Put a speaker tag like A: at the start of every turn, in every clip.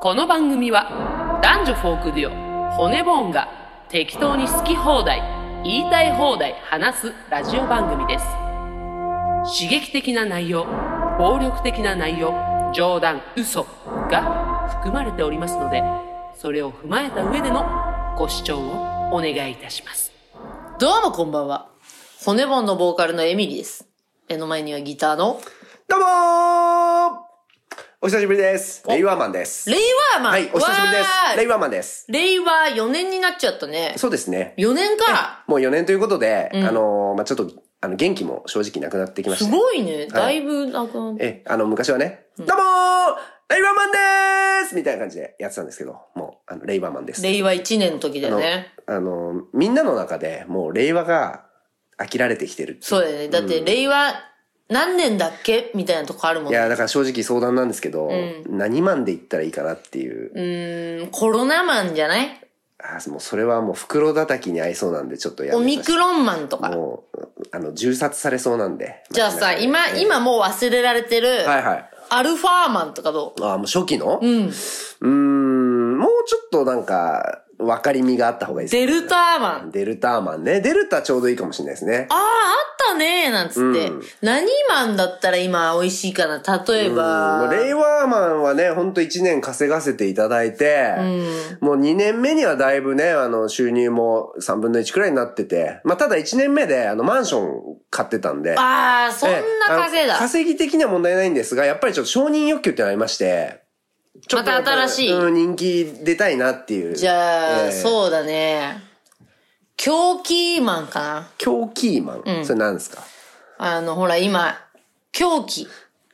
A: この番組は男女フォークデュオ骨ボーンが適当に好き放題言いたい放題話すラジオ番組です。刺激的な内容暴力的な内容冗談嘘が含まれておりますのでそれを踏まえた上でのご視聴をお願いいたします。どうもこんばんは。骨ボーンのボーカルのエミリーです。目の前にはギターの
B: どうもーお久しぶりです。
A: お
B: レイワーマンです。
A: レイワーマン
B: はい、お久しぶりですレイワーマンです。
A: 令和4年になっちゃったね。
B: そうですね。
A: 4年か。
B: もう4年ということで、
A: ん
B: あのーまあちょっと、あの、元気も正直なくなってきまし
A: す
B: た。
A: ごいね。だいぶ、なんか、
B: え、あの、昔はね、どうもーレイワーマンでーすみたいな感じでやってたんですけど、もう、あの、レイワーマンです。
A: 令和1年の時だよね。
B: あのーみんなの中でもう令和が飽きられてきてるって
A: そうだよね。だって、令和何年だっけ？みたいなとこあるもんね。
B: いや、だから正直相談なんですけど、
A: ん
B: 何マンで言ったらいいかなっていう。
A: うーん、コロナマンじゃない？
B: あもうそれはもう袋叩きに合いそうなんでちょっとやめ
A: オミ
B: させて
A: クロンマンとか？
B: もう、あの、銃殺されそうなんで。
A: じゃあさ、今、
B: ええ
A: 今もう忘れられてる、
B: はいはい。
A: アルファーマンとかどう？
B: あもう初期の？
A: うん。
B: うーん、もうちょっとなんか、分かりみがあった方がいいですね
A: デルターマン。
B: デルターマンね。デルタちょうどいいかもしれないですね。
A: ああ、あったねなんつって。
B: うん
A: 何マンだったら今美味しいかな例え
B: も
A: ば。
B: うレイワーマンはね、ほんと1年稼がせていただいて、もう2年目にはだいぶね、あの、収入も3分の1くらいになってて、まあ、ただ1年目で、あの、マンション買ってたんで、
A: ああ、そんな
B: ええ
A: 稼いだ。
B: 稼ぎ的には問題ないんですが、やっぱりちょっと承認欲求ってのありまして、ちょっと
A: また新しい
B: うん、人気出たいなっていう。
A: じゃあ、
B: ええ
A: そうだね。狂気マンかな。
B: 狂気マン？それ何ですか？
A: あの、ほら、今、狂気。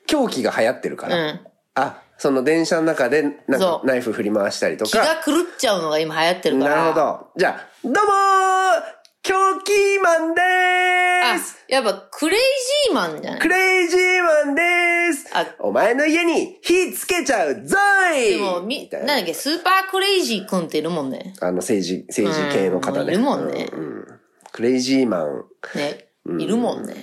B: 狂気が流行ってるから。
A: うん
B: あ、その電車の中で、なんかナイフ振り回したりとか。
A: 気が狂っちゃうのが今流行ってるから。
B: なるほ。ど。じゃあ、どうもー狂気マンで
A: あ
B: ーす、
A: やっぱ、クレイジーマンじゃない？
B: クレイジーマンでーす
A: あ
B: お前の家に火つけちゃうぞーい
A: でも、み、
B: な
A: んだっけ、スーパークレイジー君っているもんね。
B: あの政治、政治系の方ね。
A: うんいるもんね
B: うんうんクレイジーマン。
A: ね。いるもんね。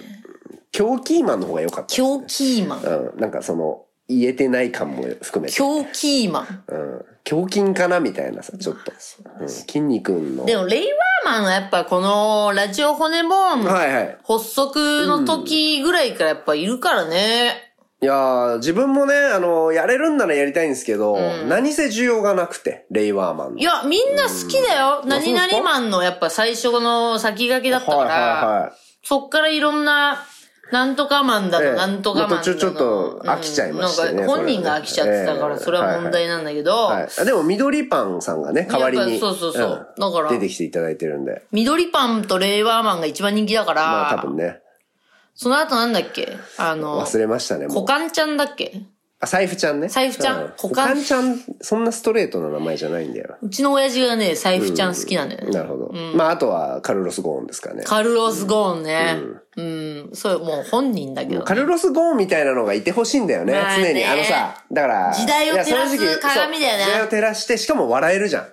B: 狂気マンの方が良かった。
A: 狂気マン。
B: うん。なんかその、言えてない感も含めて。
A: 狂気マン。
B: うん。胸筋かなみたいなさ、ちょっと。うん。筋肉の。
A: でも、レイワーマンはやっぱこの、ラジオ骨ボーン、
B: はいはい。
A: 発足の時ぐらいからやっぱいるからね。
B: いやー、自分もね、あの、やれるんならやりたいんですけど、何せ需要がなくて、レイワーマンの。
A: いや、みんな好きだよ。何
B: そうですか？
A: 々マンのやっぱ最初の先駆けだったから、
B: はいはいはい。
A: そっからいろんな、なんとかマンだの、
B: ええ。
A: なんとかマンだの。
B: まあ途中ちょっと飽きちゃいましたね
A: うんなんか本人が飽きちゃってたから、
B: ええ。
A: それは問題なんだけど、
B: でも、緑パンさんがね、代わりに。
A: そうそうそう。ん。だから
B: 出てきていただいてるんで。
A: 緑パンとレイワーマンが一番人気だから、
B: まあ多分ね、
A: その後なんだっけ？あの、
B: 忘れましたね。
A: コカンちゃんだっけ？
B: あ、財布ちゃんね。
A: 財布ちゃん？
B: う
A: 股間？
B: 股間ちゃん、そんなストレートな名前じゃないんだよ。
A: うちの親父がね、財布ちゃん好きなんだよね。
B: なるほど。まあ、あとは、カルロス・ゴーンですかね。
A: カルロス・ゴーンね。うん。それもう本人だけど。
B: カルロス・ゴーンみたいなのがいてほしいんだよね、常に。あのさ、だから。
A: 時代を照らす鏡だよね
B: 時代を照らして、しかも笑えるじゃん。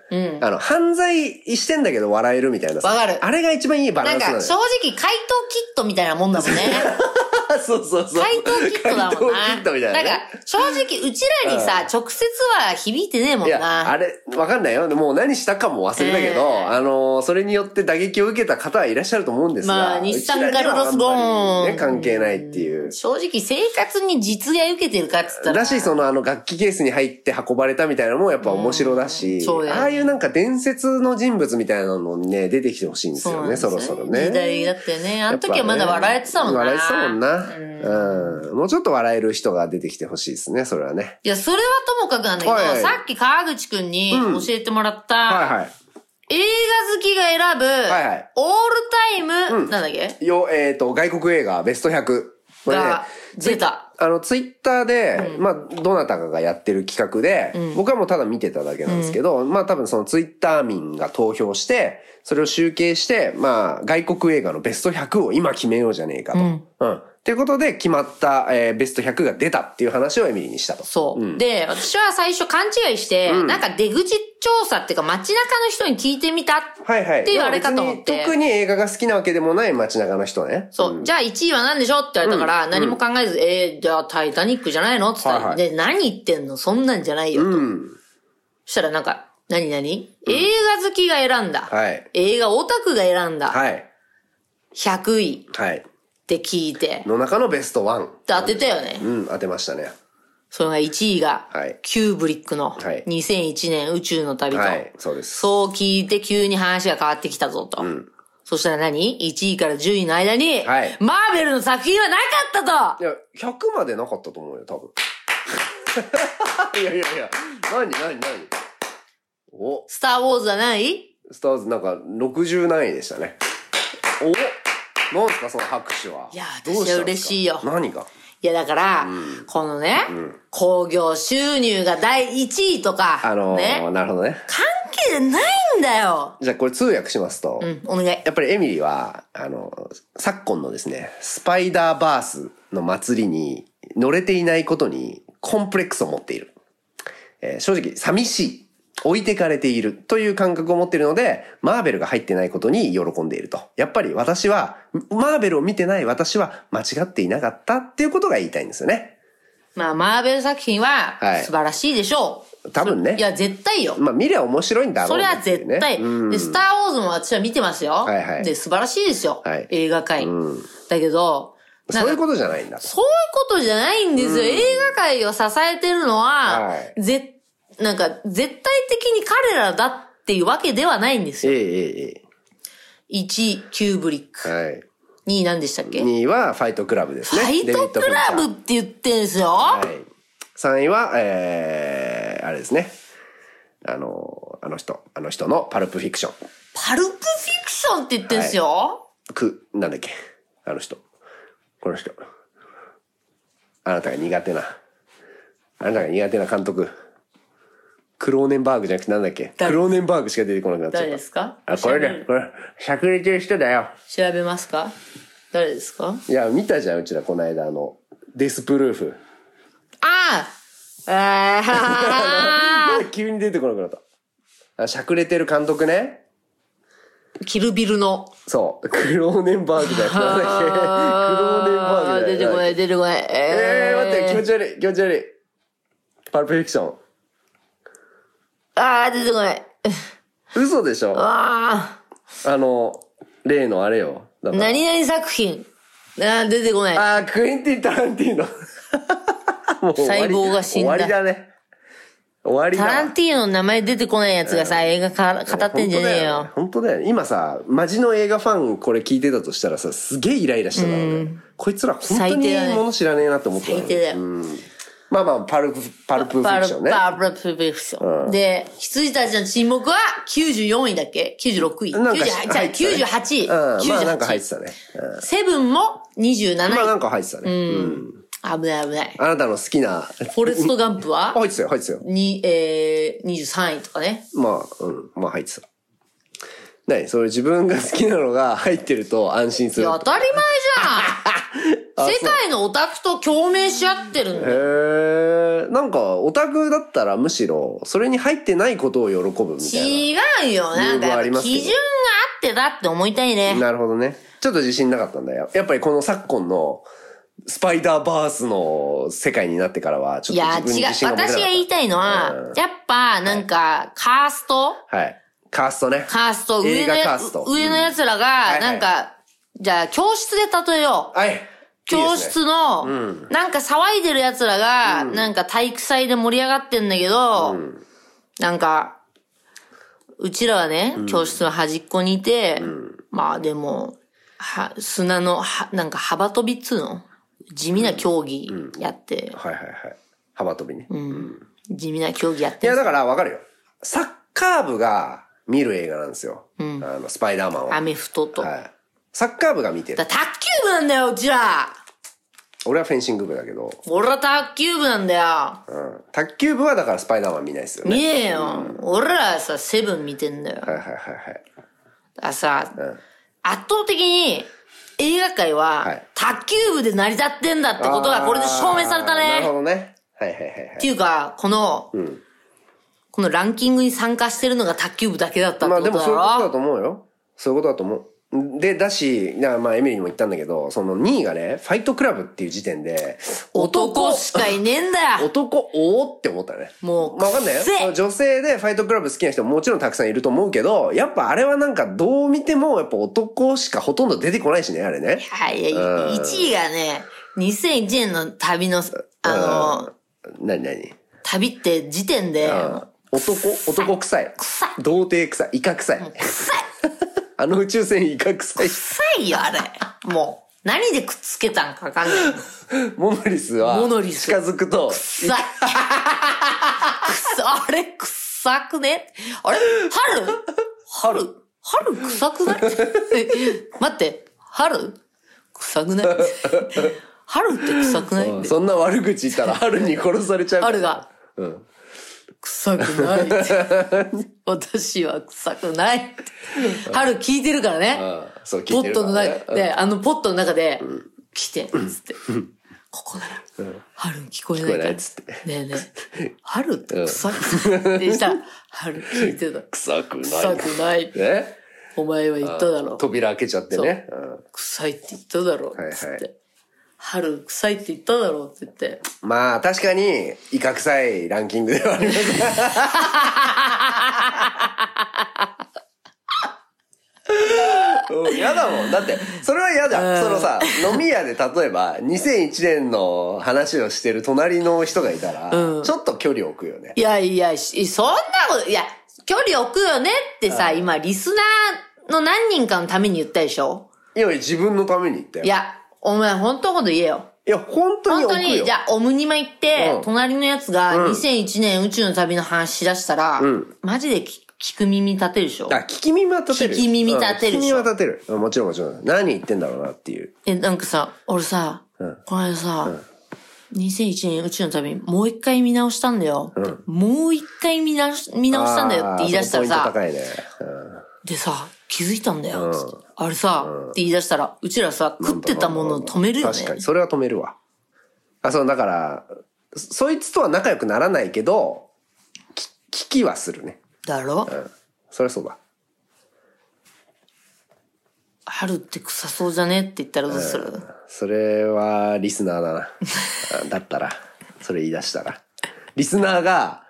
B: あの、犯罪してんだけど笑えるみたいなさ。
A: わかる
B: あれが一番いいバラ
A: なんか、
B: ンスなのよ。
A: 正直、怪盗キットみたいなもんだもんね。
B: そうそうそう。
A: 怪盗キットだもんな。
B: 怪盗キットみたいなね。
A: んか、正直、うちらにさ、直接は響いてねえもん
B: いや、
A: な。
B: あれ、わかんないよ。もう何したかも忘れたけど、
A: うん
B: あの、それによって打撃を受けた方はいらっしゃると思うんですが。
A: まあ日産
B: うちらには
A: カルロスゴーン
B: ね、関係ないっていう。
A: 正直、生活に実害受けてるかっつったら。
B: だし、そのあの楽器ケースに入って運ばれたみたいなのもやっぱ面白だし、
A: そうだよね
B: ああいうなんか伝説の人物みたいなのにね、出てきてほしいんですよね、
A: そ
B: ろそろね。
A: 時代だったよね。あの時はまだ笑えてたもんな。
B: 笑えてたもんな。うん。もうちょっと笑える人が出てきてほしいですね、それはね。
A: いや、それはともかくなんだけど、
B: はい
A: さっき川口くんに
B: うん
A: 教えてもらった、
B: はいはい。
A: 映画好きが選ぶ、
B: はい
A: オールタイム、
B: うん
A: なんだっけ？
B: よ、えっ、と、外国映画ベスト100。これね
A: が、出た。
B: あの、ツイッターで、まあ、どなたかがやってる企画で、僕はもうただ見てただけなんですけど、まあ多分そのツイッター民が投票して、それを集計して、まあ、外国映画のベスト100を今決めようじゃねえかと。
A: うん
B: うん。っていうことで決まった、えーベスト100が出たっていう話をエミリーにしたと。
A: そう。で、私は最初勘違いして、なんか出口調査っていうか街中の人に聞いてみた。
B: はいはい。
A: っていうあれかと思って
B: 別に特に映画が好きなわけでもない街中の人ね。
A: そう。じゃあ1位は何でしょって言われたから、何も考えず、えー、じゃあタイタニックじゃないのって言ったら、
B: はいはい
A: で、何言ってんのそんなんじゃないよと。
B: うん。
A: そしたらなんか、何何、映画好きが選んだ。
B: はい。
A: 映画オタクが選んだ。
B: はい。
A: 100位
B: はい。
A: って聞いて。
B: の中のベストワン。
A: 当てたよね。
B: うん、当てましたね。
A: それが1位が、
B: はい
A: キューブリックの
B: はい
A: 2001年宇宙の旅と。
B: はい、そうです。
A: そう聞いて急に話が変わってきたぞと。そしたら何 ?1 位から10位の間に、
B: はい
A: マーベルの作品はなかったと
B: いや、100までなかったと思うよ、多分。いやいやいや、何何何？お、
A: スター・ウォーズはない
B: スターズなんか60何位でしたね。おなんすか、その拍手は？
A: いや私は嬉しいよ
B: 何が？
A: いやだから、このね、興行収入が第1位とか、
B: あのー、
A: ね、
B: なるほどね。
A: 関係じゃないんだよ。
B: じゃあこれ通訳しますと、
A: うん、お願い。
B: やっぱりエミリーは、あの、昨今のですね、スパイダーバースの祭りに乗れていないことにコンプレックスを持っている。えー正直、寂しい。置いてかれているという感覚を持っているので、マーベルが入ってないことに喜んでいると。やっぱり私は、マーベルを見てない私は間違っていなかったっていうことが言いたいんですよね。
A: まあ、マーベル作品は
B: はい
A: 素晴らしいでしょう。
B: 多分ね
A: いや、絶対よ。
B: まあ見りゃ面白いんだろ
A: そうれは
B: ねっていうね
A: 絶対。
B: うん
A: で、スター・ウォーズも私は見てますよ。
B: はいはい
A: で、素晴らしいですよ。
B: はい
A: 映画界。
B: ん
A: だけど、
B: そういうことじゃないんだ。
A: そういうことじゃないんですよ。映画界を支えてるのは、
B: はい
A: ぜ、なんか、絶対的に彼らだっていうわけではないんですよ。
B: ええええ
A: 1位、キューブリック。
B: ええはい。
A: 2位何でしたっけ、
B: 2位はファイトクラブですね。
A: ファイトクラブって言ってんすよ。
B: はい。3位は、えー、あれですね。あの、あの人、あの人のパルプフィクション。
A: パルプフィクションって言ってんすよ。
B: く、なんだっけ？あの人。この人。あなたが苦手な。あなたが苦手な監督。クローネンバーグじゃなくてなんだっけ？ク
A: 誰
B: ローネンバーグしか出てこなくなっちゃった。
A: 誰ですか？
B: あ、これね。これ、しゃくれてる人だよ。
A: 調べますか？誰ですか？
B: いや、見たじゃん、うちら、この間、あの、デスプルーフ。
A: あああー
B: 急に出てこなくなった。あ、しゃくれてる監督ね。
A: キルビルの。
B: そう。クローネンバーグだよ。なんだっけ。クローネンバーグだよ。
A: 出てこない、出てこない。
B: えー、待って、気持
A: ち
B: ち悪い、気持ち悪い。パルプフィクション。
A: ああ、出てこない。
B: 嘘でしょ？
A: あ
B: あの、例のあれよ。
A: 何々作品。あー出てこない。
B: あー、クエンティン・タランティーノ。もう
A: 細胞が死んだ
B: 終わりだね。終わりだわ。
A: タランティーノの名前出てこないやつがさ、映画か語ってんじゃねえよ。
B: 本当だよね。今さ、マジの映画ファンこれ聞いてたとしたらさ、すげえイライラしてたのね。こいつら本当にもの知らねえなって思ってたの
A: 最低だよ
B: うんまあまあ、パルプ、パルプフィ
A: パル
B: クションね。
A: パルプフィクション。で、羊たちの沈黙は94位だっけ ?96 位。
B: なんか
A: 98じゃあ
B: 入ってたね
A: 98位。
B: うん、まあなんか入っ
A: 98
B: てたね。うん
A: セブンも27位。
B: まあなんか入ってたね。うん。
A: 危ない危ない。
B: あなたの好きな。
A: フォレストガンプは？
B: 入ってたよ、入ってたよ。
A: に、えー、23位とかね。
B: まあ、うん、まあ入ってた。何？それ自分が好きなのが入ってると安心する。
A: 当たり前じゃん 世界のオタクと共鳴し合ってるんだよ。
B: へえ、なんか、オタクだったらむしろ、それに入ってないことを喜ぶみたい
A: 違うよ。なんか基準があってだって思いたいね。
B: な。なるほどね。ちょっと自信なかったんだよ。やっぱりこの昨今の、スパイダーバースの世界になってからは、ちょ
A: いや、
B: っと自分に
A: 違う。
B: 自信が持てなかった。
A: 私が言いたいのは、
B: うん
A: やっぱ、なんか、カースト？
B: はい。カーストね。
A: カースト、
B: 映
A: 上の。上の奴ら
B: は
A: が、
B: い
A: なんか、じゃあ、教室で例えよう。
B: はい。
A: 教室の、なんか騒いでる奴らが、なんか体育祭で盛り上がってんだけど、なんか、うちらはね、教室の端っこにいて、まあでも、は、砂の、は、なんか幅跳びっつうの？地味な競技やって、
B: はいはいはい。幅跳びね。
A: 地味な競技やっ
B: いや、
A: てんす
B: だからわかるよ。サッカー部が見る映画なんですよ。あの、スパイダーマンは。
A: アメフトと。だ
B: はい。サッカー部が見てる
A: 卓。球部なんだよ、うちら
B: 俺はフェンシング部だけど、
A: 俺は卓球部なんだよ。
B: うん。卓球部はだからスパイダーマン見ないですよね。
A: 見ねえよ。俺らはさ、セブン見てんだよ。
B: はいはいはいはい。
A: だからさ、
B: ん
A: 圧倒的に映画界
B: は、
A: はい卓球部で成り立ってんだってことがこれで証明された
B: あーなるほ
A: ね。
B: どね。はいはいはいはい。
A: っていうか、この、このランキングに参加してるのが卓球部だけだったって
B: まあ
A: ことだ
B: でもそういうことだ
A: ろ
B: と思うよ。そういうことだと思う。で、だし、まあエミリーにも言ったんだけど、その2位がね、ファイトクラブっていう時点で、
A: 男しかいねえんだよ
B: 男、おおって思ったね。
A: もう
B: まあわかんないよ。女性でファイトクラブ好きな人ももちろんたくさんいると思うけど、やっぱあれはなんかどう見てもやっぱ男しかほとんど出てこないしね、あれね。
A: はい、1位がね、2001年の旅の、あの、
B: なになに
A: 旅って時点で、
B: 男、男臭い。
A: 臭い
B: 童貞臭い。イカ臭い。
A: 臭い
B: あの宇宙船イカ臭い。
A: 臭いよ、あれ。もう、何でくっつけたんかわかんない。
B: モノリスは、
A: モノリス。
B: 近づくと、
A: 臭い。臭あれ、臭くね？あれ？春？春。春？臭くない？待って、春？臭くない？春って臭くない？
B: そんな悪口言ったら春に殺されちゃう。
A: 春が。
B: うん。
A: 臭くないって。私は臭くないって。春聞いてるからね。
B: あそう聞
A: ポ
B: いてるから
A: ットの中
B: ね
A: で、あのポットの中で、来て、つって。ここだよ。春に聞こえないから。
B: つって
A: ねえねえ。春って臭くないってしたら、春聞いてた。
B: 臭くない。
A: 臭くない。
B: ね
A: お前は言っただろう。
B: 扉開けちゃってね。うん
A: 臭いって言っただろう。つって。春臭いって言っただろうって言って。
B: まあ確かに、イカ臭いランキングではあります ん嫌だもん。だって、それは嫌だ。そのさ、飲み屋で例えば、2001年の話をしてる隣の人がいたら、ちょっと距離を置くよね。
A: いやいや、しそんなこと、いや、距離置くよねってさ、今、リスナーの何人かのために言ったでしょ？
B: いや、自分のために言ったよ。
A: いや、お前本当のこと言えよ。
B: いや、本当に。
A: 本当に、じゃあ、オムニマ行って、
B: うん
A: 隣のやつが2001年宇宙の旅の話し出したら、マジで聞聞く耳立てるでしょ？
B: あ、聞き耳は立てる。
A: 聞き耳立てる
B: うん聞き耳は立てる。うんもちろんもちろん。何言ってんだろうなっていう。
A: え、なんかさ、俺さ、この間さ、2001年宇宙の旅、もう一回見直したんだよ。もう一回見直し、見直したんだよって言い出したらさ、
B: 高いね。
A: でさ、気づいたんだよ、つって。あれさ、って言い出したら、うちらさ、食ってたものを止めるよね。
B: 確かに。それは止めるわ。あ、そう、だから、そそいつとは仲良くならないけど、き聞きはするね。
A: だろ、
B: そりゃそうだ。
A: 春って臭そうじゃね？って言ったらどうする、
B: それはリスナーだな。あだったら、それ言い出したら。リスナーが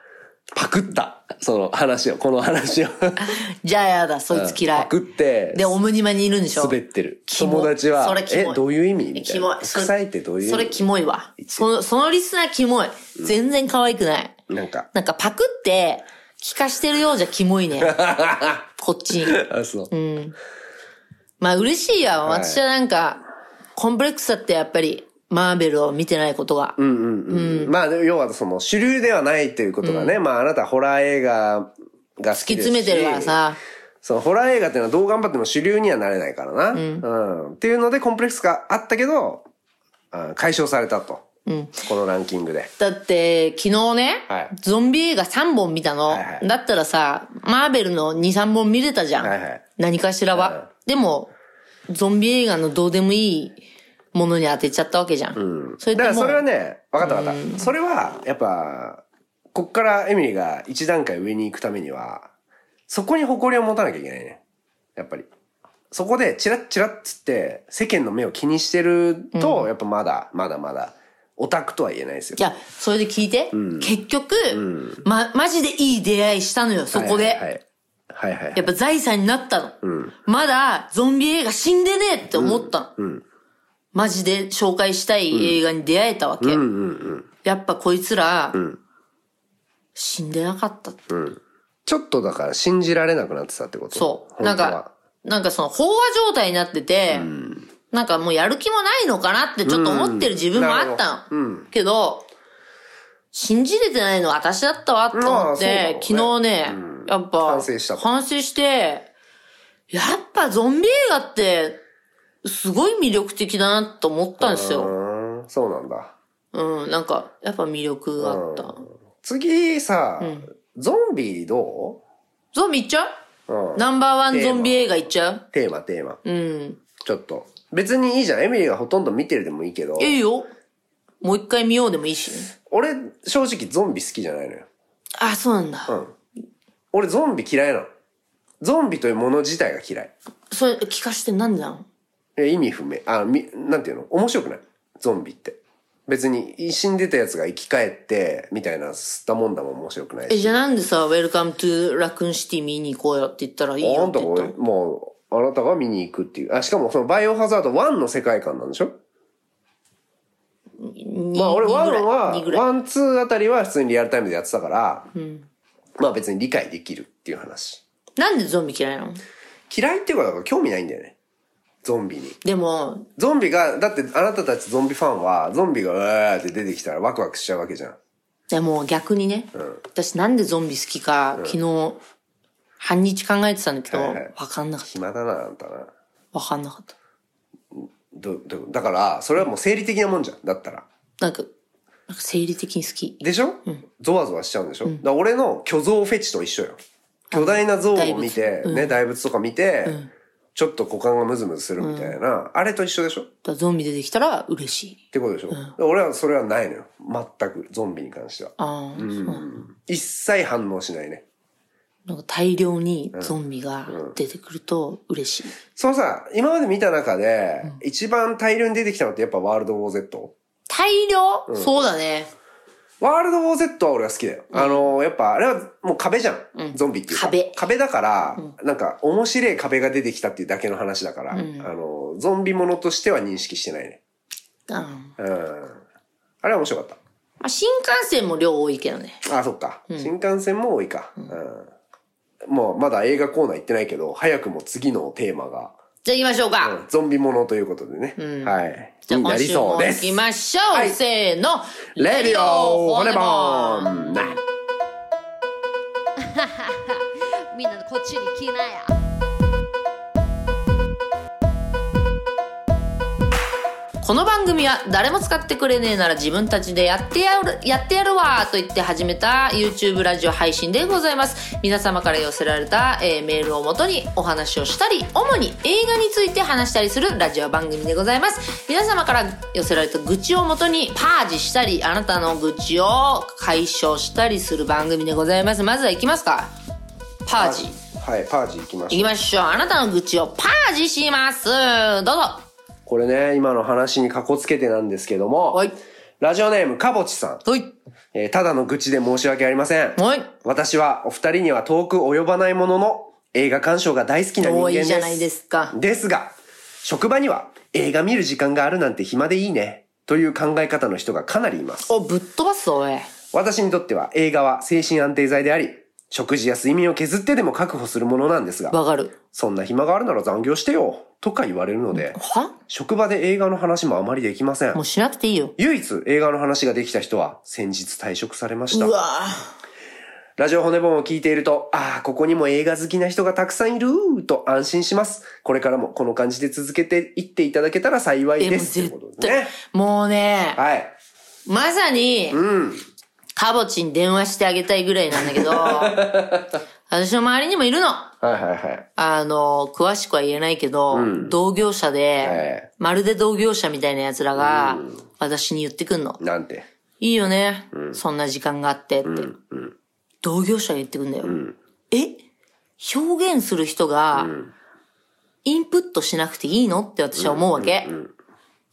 B: パクった。その話を、この話を。
A: じゃあやだ、そいつ嫌い。
B: パクって、
A: で、オムニマにいるんでしょ
B: 滑ってる。友達は
A: それ、キモい
B: え、どういう意味？みたいな。。
A: キモいそれ
B: 臭いってどういう意味？
A: それキモいわ。その、そのリスナーキモい。全然可愛くない。
B: なんか。
A: なんかパクって、聞かしてるようじゃキモいね。こっちに。
B: あ、そう。
A: まあ嬉しいや。私はなんか、コンプレックスだってやっぱり、マーベルを見てないことが。
B: うんうんうん。まあ、要はその主流ではないということがね、まああなたホラー映画が好
A: 突き
B: きですし
A: 詰めてるからさ。
B: そのホラー映画っていうのはどう頑張っても主流にはなれないからな。うん。っていうのでコンプレックスがあったけど、あ解消されたと。このランキングで。
A: だって、昨日ね、
B: はい
A: ゾンビ映画3本見たの。
B: はいはい
A: だったらさ、マーベルの2、3本見れたじゃん。
B: はいはい
A: 何かしらは。でも、ゾンビ映画のどうでもいいものに当てちゃったわけじゃん。それでも
B: だからそれはね、分かった分かった。それは、やっぱ、こっからエミリーが一段階上に行くためには、そこに誇りを持たなきゃいけないね。やっぱり。そこでチラッチラッつって世間の目を気にしてると、やっぱまだ、まだまだ、オタクとは言えないですよ
A: い。や、それで聞いて。結局、ま、マジでいい出会いしたのよ、そこで。
B: はいはいはい。はいはいはい
A: やっぱ財産になったの。まだゾンビ映画死んでねえって思ったの。マジで紹介したい映画に出会えたわけ。やっぱこいつら、死んでなかった。って。
B: ちょっとだから信じられなくなってたってこと？
A: そう。なんか、なんかその飽和状態になってて、なんかもうやる気もないのかなってちょっと思ってる自分もあったの。けど、信じれてないのは私だったわと思っ
B: まあそうだろ
A: て、
B: うね。
A: 昨日ね、やっぱ、
B: 反省したと。
A: 反省して、やっぱゾンビ映画って、すごい魅力的だなと思ったんですよ。
B: そうなんだ。
A: うん、なんか、やっぱ魅力があった。
B: 次さ、ゾンビど
A: ゾンビいっちゃう？
B: ううん。
A: ナンバーワンゾンビ映画いっちゃう？
B: テーマ、テーマ。
A: うん。
B: ちょっと。別にいいじゃん。エミリーがほとんど見てるでもいいけど。
A: いいよ。もう一回見ようでもいいしね。
B: 俺、正直ゾンビ好きじゃないのよ。
A: あ、そうなんだ。
B: うん。俺ゾンビ嫌いなの。ゾンビというもの自体が嫌い。
A: それ聞かしてなんでなの？
B: え意味不明。あ、み、なんていうの？面白くないゾンビって。別に死んでたやつが生き返って、みたいなすったもんだも面白くない
A: え、
B: し。
A: じゃあなんでさ、ウェルカムトゥラクーンシティ見に行こうよって言ったらいい
B: あんたが
A: よって言ったの？
B: もう、あなたが見に行くっていう。あ、しかもそのバイオハザード1の世界観なんでしょ？
A: に
B: まあ俺1
A: にぐらい
B: は、
A: にぐらい。
B: 1、2あたりは普通にリアルタイムでやってたから、まあ別に理解できるっていう話。
A: なんでゾンビ嫌いなの？
B: 嫌いっていうかだから興味ないんだよね。ゾンビに。
A: でも、
B: ゾンビが、だってあなたたちゾンビファンは、ゾンビがうわーって出てきたらワクワクしちゃうわけじゃん。
A: でも逆にね、私なんでゾンビ好きか、昨日、半日考えてたんだけど、わ
B: はいはい
A: かんなかっ
B: 暇だな、あんたな。
A: た。わかんなかった。
B: ど、ど、だから、それはもう生理的なもんじゃん。だったら。
A: なんか、なんか生理的に好き。
B: でしょ、ゾワゾワしちゃうんでしょ、だから俺の巨像フェチと一緒よ。巨大な像を見て、ね、大仏とか見て、ちょっと股間がムズムズするみたいな、あれと一緒でしょ？っ
A: だゾンビ出てきたら嬉しい。
B: てことでしょ、で俺はそれはないのよ。全く、ゾンビに関しては。
A: ああ、そうなんだ
B: 一切反応しないね。
A: なんか大量にゾンビが出てくると嬉しい。
B: そのさ、今まで見た中で、一番大量に出てきたのってやっぱワールドウォー Z?
A: 大量、そうだね。
B: ワールドウォー Z は俺は好きだよ。あの、やっぱあれはもう壁じゃん。ゾンビっていうか。
A: 壁
B: 壁だから、なんか面白い壁が出てきたっていうだけの話だから、あの、ゾンビものとしては認識してないね。
A: うん。
B: うん。あれは面白かっ
A: まあ、新幹線も量多いけどね。
B: た。あ、そっか。新幹線も多いか。うん。もうまだ映画コーナー行ってないけど、早くも次のテーマが、
A: じゃあ行きましょうか。
B: うんゾンビものということでね。はい。
A: じゃあ今週
B: そうです。
A: も行きましょう。
B: はい
A: せーの。
B: レディオ骨ボン
C: みんなこっちに来なや
A: この番組は誰も使ってくれねえなら自分たちでやってやる、やってやるわと言って始めた YouTube ラジオ配信でございます。皆様から寄せられた、えーメールをもとにお話をしたり、主に映画について話したりするラジオ番組でございます。皆様から寄せられた愚痴をもとにパージしたり、あなたの愚痴を解消したりする番組でございます。まずは行きますか？パージ。
B: はい、パージ行きましょう
A: 行き。ましょう。あなたの愚痴をパージします。どうぞ。
B: これね、今の話にかこつけてなんですけども、
A: はい。
B: ラジオネームかぼちさん、
A: はい。
B: えーただの愚痴で申し訳ありません。
A: はい。
B: 私はお二人には遠く及ばないものの、映画鑑賞が大好きな人間です。
A: 多いじゃないですか。
B: ですが、職場には映画見る時間があるなんて暇でいいね、という考え方の人がかなりいます。
A: お、ぶっ飛ばすぞ、おい。
B: 私にとっては映画は精神安定剤であり、食事や睡眠を削ってでも確保するものなんですが、
A: わかる。
B: そんな暇があるなら残業してよ、とか言われるので、
A: は？
B: 職場で映画の話もあまりできません
A: もう。しなくていいよ。
B: 唯一映画の話ができた人は先日退職されました
A: う。わ
B: ラジオ骨本を聞いていると、ああ、ここにも映画好きな人がたくさんいると安心します。これからもこの感じで続けていっていただけたら幸いです。というね。。
A: もうね、
B: はい。
A: まさに、
B: うん。
A: カボチに電話してあげたいぐらいなんだけど、私の周りにもいるの。
B: はいはいはい。
A: あの、詳しくは言えないけど、同業者で、
B: え
A: まるで同業者みたいな奴らが、私に言ってくんの。
B: なんて？
A: いいよね、そんな時間があってって。同業者が言ってくんだよ。え？表現する人が、インプットしなくていいの？って私は思うわけ。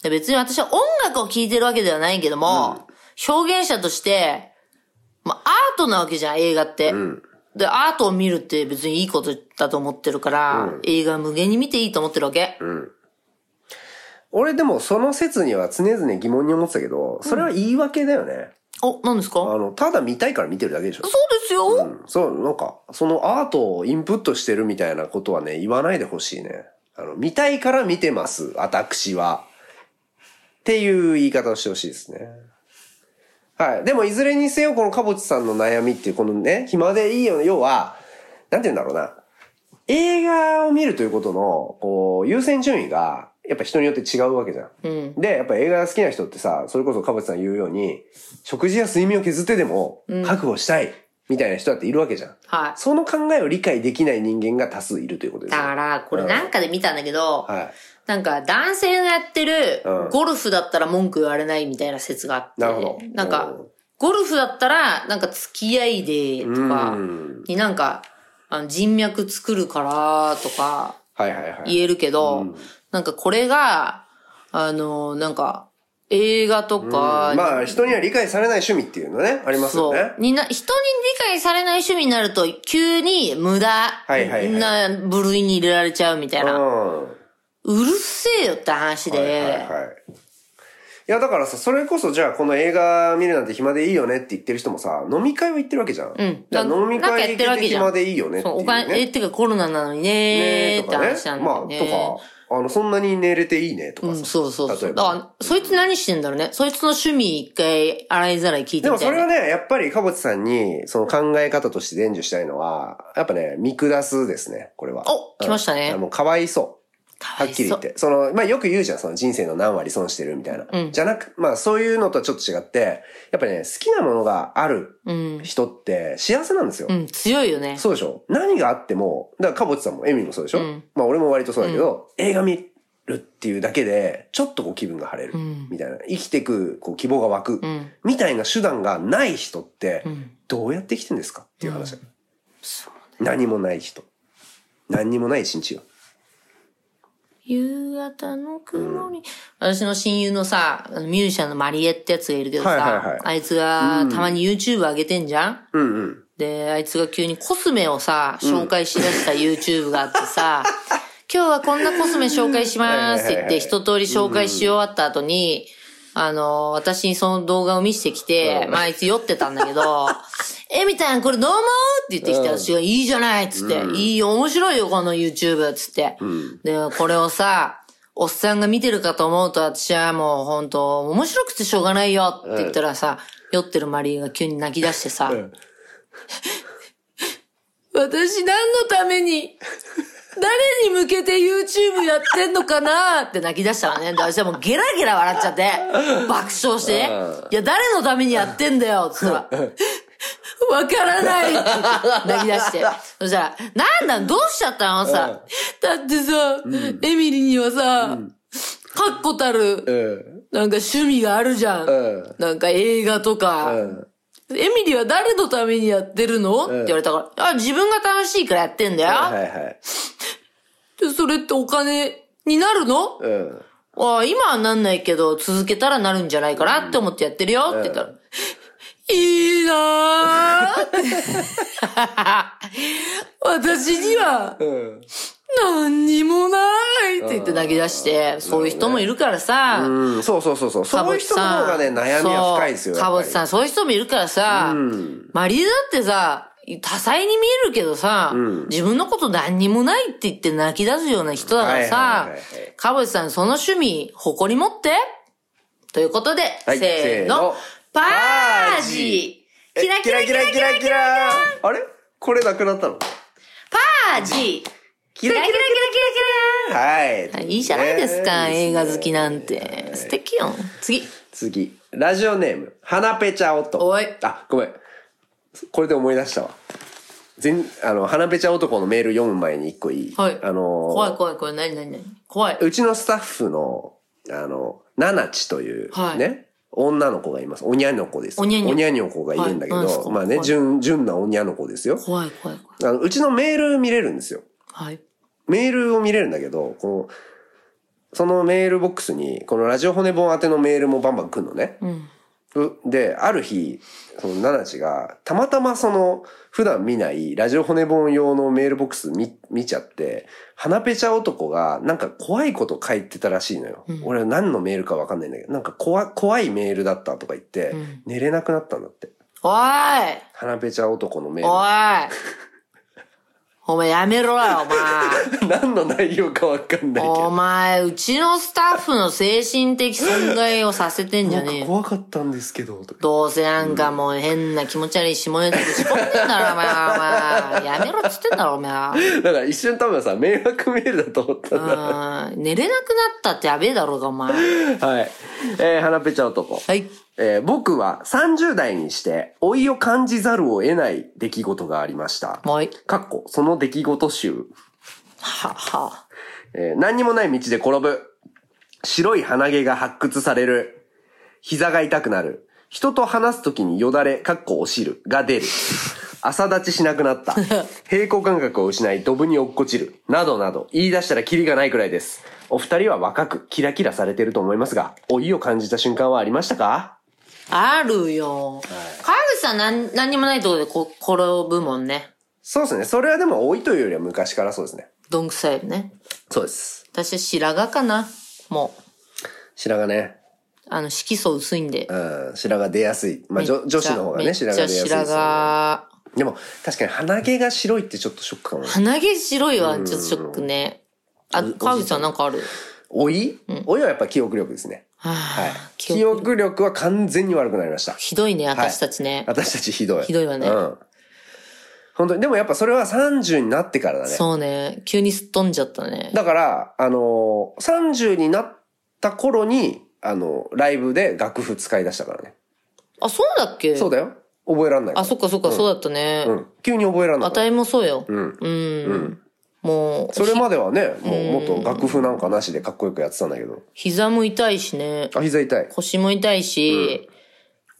A: で別に私は音楽を聴いてるわけではないけども、表現者として、まあ、アートなわけじゃん、映画って。で、アートを見るって別にいいことだと思ってるから、映画無限に見ていいと思ってるわけ。
B: 俺でもその説には常々疑問に思ってたけど、それは言い訳だよね。
A: お、何ですか？
B: あの、ただ見たいから見てるだけでしょ。
A: そうですよ、
B: うんそう、なんか、そのアートをインプットしてるみたいなことはね、言わないでほしいね。あの、見たいから見てます、私は。っていう言い方をしてほしいですね。はい。でも、いずれにせよ、このかぼちさんの悩みっていう、このね、暇でいいよね、要は、なんて言うんだろうな。映画を見るということの、こう、優先順位が、やっぱ人によって違うわけじゃん。で、やっぱ映画が好きな人ってさ、それこそかぼちさん言うように、食事や睡眠を削ってでも、覚悟したい、みたいな人だっているわけじゃん。
A: はい。
B: その考えを理解できない人間が多数いるということですよ。
A: だから、これなんかで見たんだけど、
B: はい。
A: なんか男性のやってる
B: うん
A: ゴルフだったら文句言われないみたいな説があって。
B: なるほど
A: なんか
B: うん、
A: ゴルフだったら、なんか付き合いでとか
B: うん、
A: になんか、あの人脈作るからとか、
B: はいはいはい。
A: 言えるけど、なんかこれが、あの、なんか、映画とか、
B: まあ、人には理解されない趣味っていうのね、ありますよ
A: そ
B: ね
A: う。。にな、人に理解されない趣味になると、急に無駄
B: はいはいはい
A: な部類に入れられちゃうみたいな。
B: う
A: るせえよって話で、
B: はいはいはい。いや、だからさ、それこそじゃあこの映画見るなんて暇でいいよねって言ってる人もさ、飲み会は行ってるわけじゃん。
A: うん。
B: じゃあ飲み会行って。暇でいいよねっていう、ね。
A: そう、お金、え、ってかコロナなのにねーって話なんだ
B: まあ、
A: よね。
B: とか、あの、そんなに寝れていいねとかさ。
A: うん、そうそうそう。だから、そいつ何してんだろうね。そいつの趣味一回洗いざらい聞いて
B: でも
A: みたいな。
B: それはね、やっぱり、かぼちさんに、その考え方として伝授したいのは、やっぱね、見下すですね、これは。
A: お来ましたね
B: うんもうかわいそう。はっきり言って。その、まあよく言うじゃん、その人生の何割損してるみたいな。じゃなく、まあそういうのとはちょっと違って、やっぱね、好きなものがある人って幸せなんですよ。
A: うん、強いよね。
B: そうでしょ？何があっても、だからかぼちさんもエミもそうでしょ、まあ俺も割とそうだけど、映画見るっていうだけで、ちょっとこう気分が晴れる。みたいな。生きてく、こう希望が湧く。みたいな手段がない人って、どうやって生きてんですか？っていう話何もない人。何にもない一日よ。
A: 夕方の雲に、私の親友のさ、あのミュージシャンのマリエってやつがいるけどさ、
B: はいはいはい。
A: あいつがたまに YouTube 上げてんじゃん、
B: うんうん。
A: で、あいつが急にコスメをさ、紹介しだした YouTube があってさ、今日はこんなコスメ紹介しますって言って一通り紹介し終わった後に、あの、私にその動画を見せてきて、まああいつ酔ってたんだけど、えみたいなこれどう思う？って言ってきて、私がいいじゃないっつって、いいよ、面白いよ、この YouTube っつって。で、これをさ、おっさんが見てるかと思うと私はもう本当面白くてしょうがないよって言ったらさ、酔ってるマリーが急に泣き出してさ、私何のために、誰に向けて YouTube やってんのかなって泣き出したらね。で私はもうゲラゲラ笑っちゃって、爆笑して、いや、誰のためにやってんだよって言ったら、わからない 泣き出して。そしたら、なんだ、どうしちゃったの？さ、だってさ、エミリにはさ、確固たる、
B: うん。
A: なんか趣味があるじゃん。
B: うん
A: なんか映画とか、
B: うん。
A: エミリは誰のためにやってるの、って言われたから、あ、自分が楽しいからやってんだよ。
B: はいはい。
A: で、それってお金になるの、
B: うん。
A: あ今はなんないけど、続けたらなるんじゃないかなって思ってやってるよって言ったら、いいな。私には、
B: うん。
A: 何にもないって。言って泣き出して、そういう人もいるからさ、
B: うん、そうそうそうそう。そういう人の方がね、悩みは深いですよ。
A: かぼちさん、そういう人もいるからさ、マリエだってさ、多彩に見えるけどさ、自分のこと何にもないって言って泣き出すような人だから
B: はい
A: さかぼちさん、その趣味、誇り持って。ということで、せーの、パージ
B: え
A: キラキラキラキラキラ
B: あれ？これなくなったの？
A: パージ
B: キ
A: キラキラキラキラキラ
B: はい。
A: いいじゃないですか、
B: ね
A: 映画好きなんて。素敵よ。次。
B: 次。ラジオネーム、花ペチャ男。
A: おい
B: あ、ごめん。これで思い出したわ。全、あの、花ペチャ男のメール読む前に一個いい？
A: はい。
B: あのー
A: 怖い怖い怖い。何何何？怖い。
B: うちのスタッフの、あの、ナナチという、
A: はい
B: ね、女の子がいます。おにゃの子です。
A: おにゃにょ
B: おにゃにょ子がいるんだけど、
A: はい
B: まあね、
A: はい
B: 純、純なおにゃの子ですよ。
A: 怖い怖い怖い。
B: あの、うちのメール見れるんですよ。
A: はい。
B: メールを見れるんだけど、この、そのメールボックスに、このラジオ骨本宛てのメールもバンバン来るのね。うで、ある日、その、ナナチが、たまたまその、普段見ないラジオ骨本用のメールボックス見、見ちゃって、花ペチャ男が、なんか怖いこと書いてたらしいのよ。俺は何のメールかわかんないんだけど、なんか怖、怖いメールだったとか言って、寝れなくなったんだって。
A: おい
B: 花ペチャ男のメール。
A: おい お前やめろよ、お前。
B: 何の内容かわかんないけ
A: お
B: ど。
A: 前、うちのスタッフの精神的損害をさせてんじゃねえよ。
B: 怖かったんですけど、
A: どうせなんかもう変な気持ち悪い下ネタぶち込んでんだろ、お前。お前。やめろっつってんだろ、お前。
B: だから一瞬多分さ、迷惑メールだと思ったんだ。
A: うん。寝れなくなったってやべえだろうが、お前。
B: はい。えー、花ペチャ男。
A: はい。
B: えー僕は30代にして老いを感じざるを得ない出来事がありました。
A: はい。
B: かっこ、その出来事集。
A: は、は。
B: えー何にもない道で転ぶ。白い鼻毛が発掘される。膝が痛くなる。人と話すときによだれ、かっこお汁が出る。朝立ちしなくなった。平行感覚を失い、ドブに落っこちる。などなど、言い出したらキリがないくらいです。お二人は若く、キラキラされてると思いますが、老いを感じた瞬間はありましたか？
A: あるよ。川口さんなん何にもないところでこ転ぶもんね。
B: そうですね。それはでも老いというよりは昔からそうですね。
A: どんくさいよね。
B: そうです。
A: 私は白髪かな。もう。
B: 白髪ね。
A: あの、色素薄いんで。
B: うん、白髪出やすい。まあ、女女子の方がね、白髪出やすいでね。
A: 白髪。
B: でも、確かに鼻毛が白いってちょっとショックかもね。
A: 鼻毛白いはちょっとショックね。あ、川口さんなんかある？
B: 老い？老いはやっぱ記憶力ですね。
A: は
B: はい
A: あ。
B: 記憶力は完全に悪くなりました。
A: ひどいね、私たちね。
B: 私たちひどい。
A: ひどいわね
B: うん。本当に、でもやっぱそれは30になってからだね。
A: そうね。急にすっ飛んじゃったね。
B: だから、あのー、30になった頃に、あの、ライブで楽譜使い出したからね。
A: あ、そうだっけ？
B: そうだよ。覚えらんない。
A: あ、そっかそっか、そうだったね。
B: うん。急に覚えらんない
A: あたいもそうよ。
B: うん。
A: うん。もう、
B: それまではね、もうもっと楽譜なんかなしでかっこよくやってたんだけど。
A: 膝も痛いしね。
B: あ、膝痛い。
A: 腰も痛いし、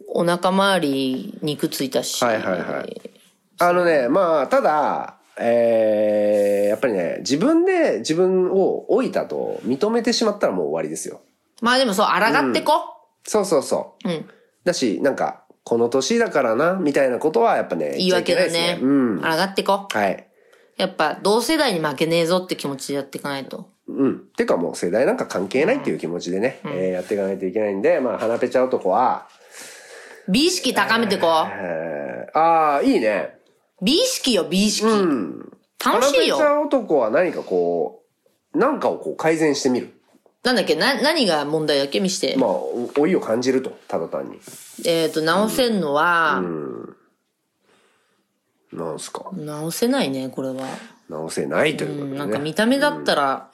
A: お腹周り肉ついたし。
B: はいはいはい。あのね、まあ、ただ、えー、やっぱりね、自分で自分を老いたと認めてしまったらもう終わりですよ。
A: まあでもそう、抗ってこ。
B: そうそうそう。
A: うん。
B: だし、なんか、この年だからな、みたいなことはやっぱね、
A: 言い訳だね。
B: ですうん。
A: 抗ってこ。
B: はい。
A: やっぱ、同世代に負けねえぞって気持ちでやっていかないと。
B: うん。てかもう世代なんか関係ないっていう気持ちでね、えーやっていかないといけないんで、まあ、花ペチャ男は、
A: 美意識高めてこ。
B: えー、ああ、いいね。
A: 美意識よ、美意識。
B: うん。
A: 楽しいよ
B: 花ペチ。ャ男は何かこう、なんかをこう改善してみる。
A: なんだっけ？な、何が問題だっけ？見して。
B: まあ、老いを感じると、ただ単に。
A: えっ、と、直せんのは、
B: なんすか？
A: 直せないね、これは。
B: 直せないということでね。
A: なんか見た目だったら、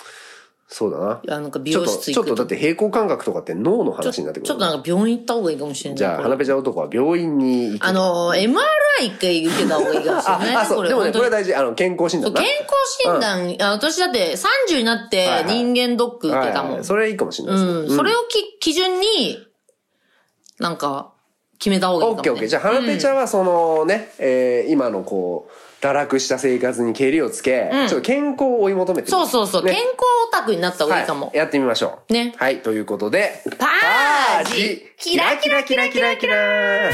B: そうだな。
A: いやなんか美容室
B: ちょっとだっ。て平行感覚とかって脳の話になってくる。
A: ちょっとなんか病院行った方がいいかもしれない。
B: じゃあ、花ペチャ男は病院に行く。
A: あの、MRI 一回受けた方がいいかもしれない。
B: あ、あ、そう。でもね、これ大事。あの、健康診断
A: 健康診断、あ私だって30になって人間ドック受けたもん。
B: それいいかもしれないですね。
A: うん。それをき基準に、なんか、決めた方がいいかも、ね。
B: オッケーオッケー。じゃあ、花ペチャはそのね、えー今のこう、堕落した生活にけりをつけ、ちょっと健康を追い求めて
A: そうそうそう、
B: ね。
A: 健康オタクになった方がいいかも。
B: はい、やってみましょう。
A: ね。
B: はい、ということで、
A: パージ
B: キラキラキラキラキラ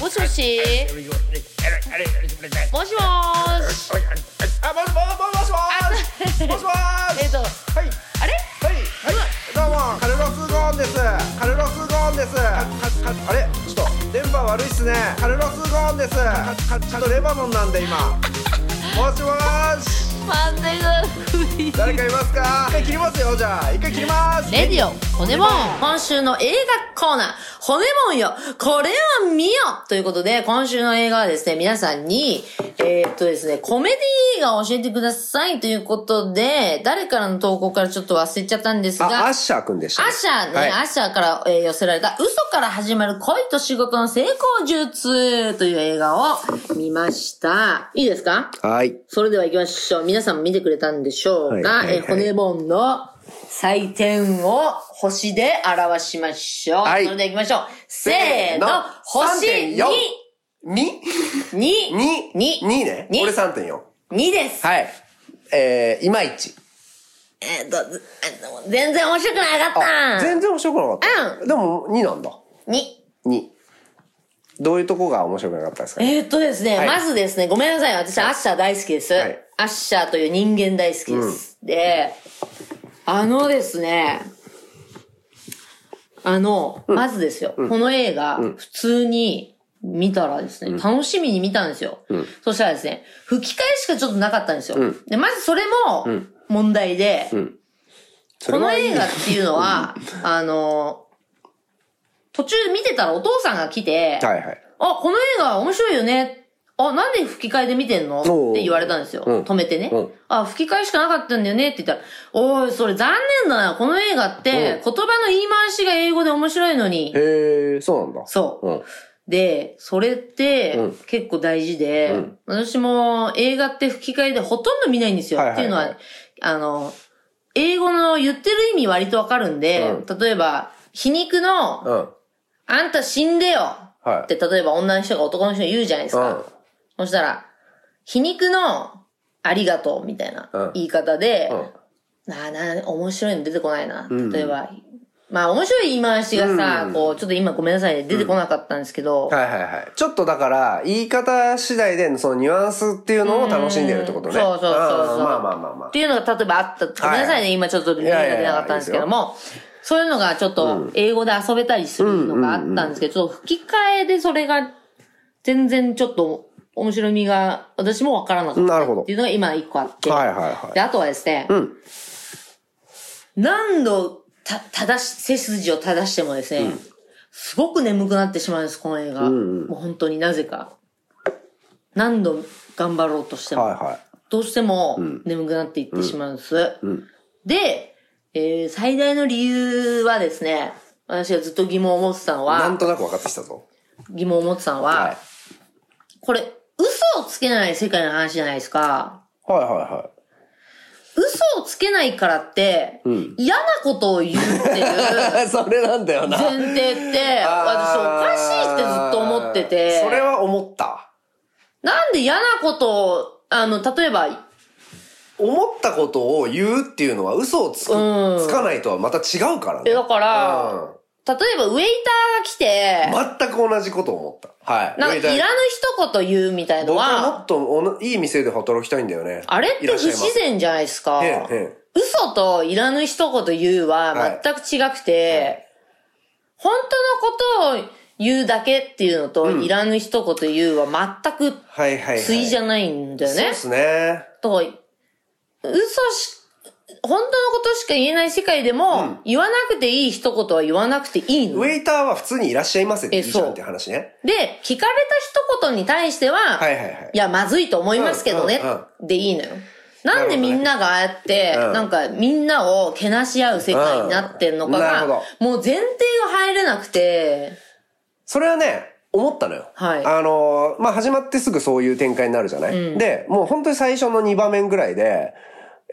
A: もしもし。もしもーし。
B: あ、もしもし。もしもしです。あれ、ちょっと、電波悪いっすね。カルロス・ゴーンです。ちょっとレバノンなんで、今。もしもーし。
A: 待ってください。
B: 誰かいますか？一回切りますよ、じゃあ、一回切ります。
A: レディオ、骨もん。今週の映画コーナー、骨もんよ、これを見よということで、今週の映画はですね、皆さんに、えーっとですね、コメディ映画を教えてくださいということで、誰からの投稿からちょっと忘れちゃったんです
B: あ、
A: が、
B: アッシャーくんでした、
A: アッシャーね、
B: はい
A: アッシャーから、えー寄せられた嘘から始まる恋と仕事の成功術という映画を見ました。いいですか？
B: はい。
A: それでは行きましょう。皆さんも見てくれたんでしょうか、
B: はいはいはい
A: えー骨盆の採点を星で表しましょう。
B: はい
A: それでは行きましょう。せーの、星2、
B: 3.4 2?
A: 2、
B: 2?
A: 2
B: 2ね。
A: 二？
B: 俺3.4。
A: 2です。
B: はい。えー、いまいち。
A: えーっと、全然面白くなかった。
B: 全然面白くなかった。でも、2なんだ。
A: 2。
B: 2。どういうとこが面白くなかったですか？
A: えーっとですね、
B: はい。
A: まずですね、ごめんなさい。私、アッシャー大好きです。
B: はい。
A: アッシャーという人間大好きです。で、あのですね、あの、まずですよ、この映画、普通に見たらですね、楽しみに見たんですよ。そしたらですね、吹き替えしかちょっとなかったんですよ。で、まずそれも問題で、この映画っていうのは、あの、途中見てたらお父さんが来て、
B: はいはい。
A: あ、この映画面白いよね。あ、なんで吹き替えで見てんの？って言われたんですよ。
B: うん
A: 止めてね
B: うん。
A: あ、吹き替えしかなかったんだよねって言ったら、おい、それ残念だな。この映画って、言葉の言い回しが英語で面白いのに。
B: へえ、そうなんだ。
A: そう。
B: うん。
A: で、それって
B: うん
A: 結構大事で、
B: うん
A: 私も映画って吹き替えでほとんど見ないんですよ。
B: はいはいはい
A: っていうのは、あの、英語の言ってる意味割とわかるんで、
B: う
A: 例えば、皮肉の、
B: うん。
A: あんた死んでよ！
B: はい。
A: って、例えば女の人が男の人に言うじゃないですか。
B: うん。
A: そしたら、皮肉のありがとうみたいな
B: うん。
A: 言い方で、
B: うん。
A: なあなあ、面白いの出てこないな。例えば、まあ面白い言い回しがさ、こう、ちょっと今ごめんなさいね、出てこなかったんですけど、
B: はいはいはい。ちょっとだから、言い方次第で、そのニュアンスっていうのを楽しんでるってことね。
A: そうそうそうそう。
B: あーまあまあまあまあ。
A: っ。ていうのが例えばあった。ごめんなさいね、今ちょっと例が出なかったんですけども、そういうのがちょっと英語で遊べたりするのがあったんですけど、ちょっと吹き替えでそれが全然ちょっと面白みが私もわからなかった
B: なるほど
A: っていうのが今一個あって。
B: はいはいはい
A: で、あとはですね、
B: ん
A: 何度た、正し、背筋を正してもですね、すごく眠くなってしまうんです、この映画。もう本当になぜか。何度頑張ろうとしても。
B: はいはい。
A: どうしても眠くなっていってしまうんです。で、えー最大の理由はですね、私がずっと疑問を持ってたのは
B: なん、となく分かってきたぞ。
A: 疑問を持ってたのは、
B: はい。
A: これ、嘘をつけない世界の話じゃないですか。
B: はいはいはい。
A: 嘘をつけないからって、嫌なことを言うっていう
B: それなんだよな。
A: 前提って、私おかしいってずっと思ってて、
B: それは思った。
A: なんで嫌なことを、あの、例えば、
B: 思ったことを言うっていうのは嘘をつく、
A: うん
B: つかないとはまた違うからね。
A: えだから、例えばウェイターが来て、
B: うん全く同じことを思った。はい。
A: なんかいらぬ
B: い
A: 一言言うみたいの
B: 僕はも
A: は、
B: っとおのいい店で働きたいんだよね。
A: あれ？って不
B: いらっしゃいます
A: 自然じゃないですか。
B: へんへん
A: 嘘といらぬ一言言うは
B: はい
A: 全く違くて、本当のことを言うだけっていうのと、いらぬ一言言うは全く
B: はいはい、はい。
A: 対じゃないんだよね
B: そうで。すね。
A: と、嘘し、本当のことしか言えない世界でも、言わなくていい一言は言わなくていいの。
B: ウェイターは普通にいらっしゃいませっていいじゃ
A: えそう
B: んって話ね。
A: で、聞かれた一言に対しては、
B: はいはいはい。
A: いや、まずいと思いますけどね、
B: うん
A: でいいのよ。なんでみんながああやって、
B: うん。
A: なんかみんなをけなし合う世界になってんのかが、
B: うん。な
A: もう前提が入れなくて、
B: それはね、思ったのよ。
A: はい。
B: あのーまあ、始まってすぐそういう展開になるじゃない、で、もう本当に最初の2場面ぐらいで、